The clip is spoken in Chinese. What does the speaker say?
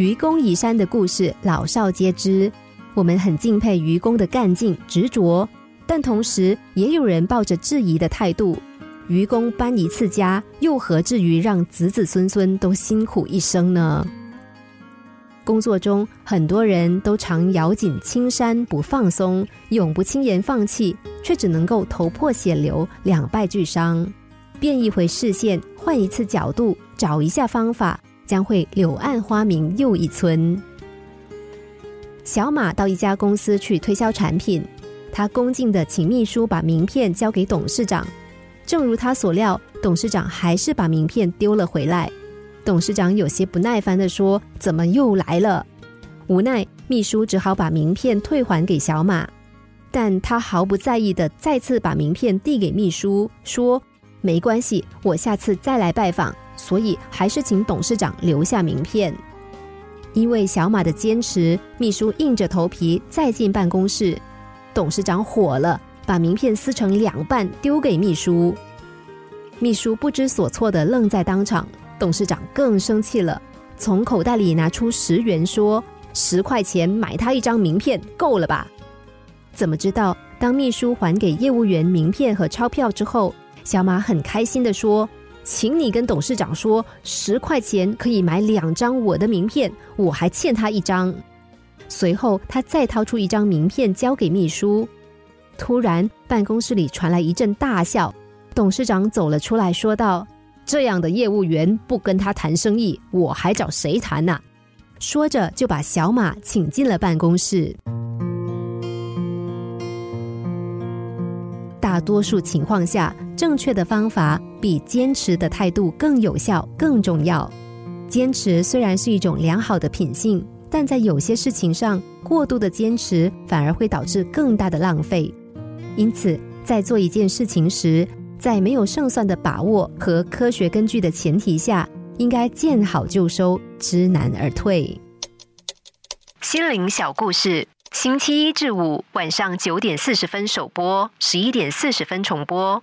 愚公移山的故事老少皆知，我们很敬佩愚公的干劲执着，但同时也有人抱着质疑的态度。愚公搬一次家，又何至于让子子孙孙都辛苦一生呢？工作中，很多人都常咬紧青山不放松，永不轻言放弃，却只能够头破血流，两败俱伤。变一回视线，换一次角度，找一下方法，将会柳暗花明又一村。小马到一家公司去推销产品，他恭敬的请秘书把名片交给董事长。正如他所料，董事长还是把名片丢了回来。董事长有些不耐烦的说：“怎么又来了？”无奈，秘书只好把名片退还给小马，但他毫不在意的再次把名片递给秘书，说：“没关系，我下次再来拜访，所以还是请董事长留下名片。”因为小马的坚持，秘书硬着头皮再进办公室，董事长火了。把名片撕成两半丢给秘书，秘书不知所措的愣在当场。董事长更生气了，从口袋里拿出十元说：“十块钱买他一张名片够了吧？”怎么知道，当秘书还给业务员名片和钞票之后，小马很开心的说：“请你跟董事长说，十块钱可以买两张我的名片，我还欠他一张。”随后，他再掏出一张名片交给秘书。突然，办公室里传来一阵大笑。董事长走了出来，说道：“这样的业务员不跟他谈生意，我还找谁谈呢？”说着，就把小马请进了办公室。大多数情况下，正确的方法比坚持的态度更有效、更重要。坚持虽然是一种良好的品性，但在有些事情上，过度的坚持反而会导致更大的浪费。因此，在做一件事情时，在没有胜算的把握和科学根据的前提下，应该见好就收，知难而退。心灵小故事，星期一至五晚上九点四十分首播，十一点四十分重播。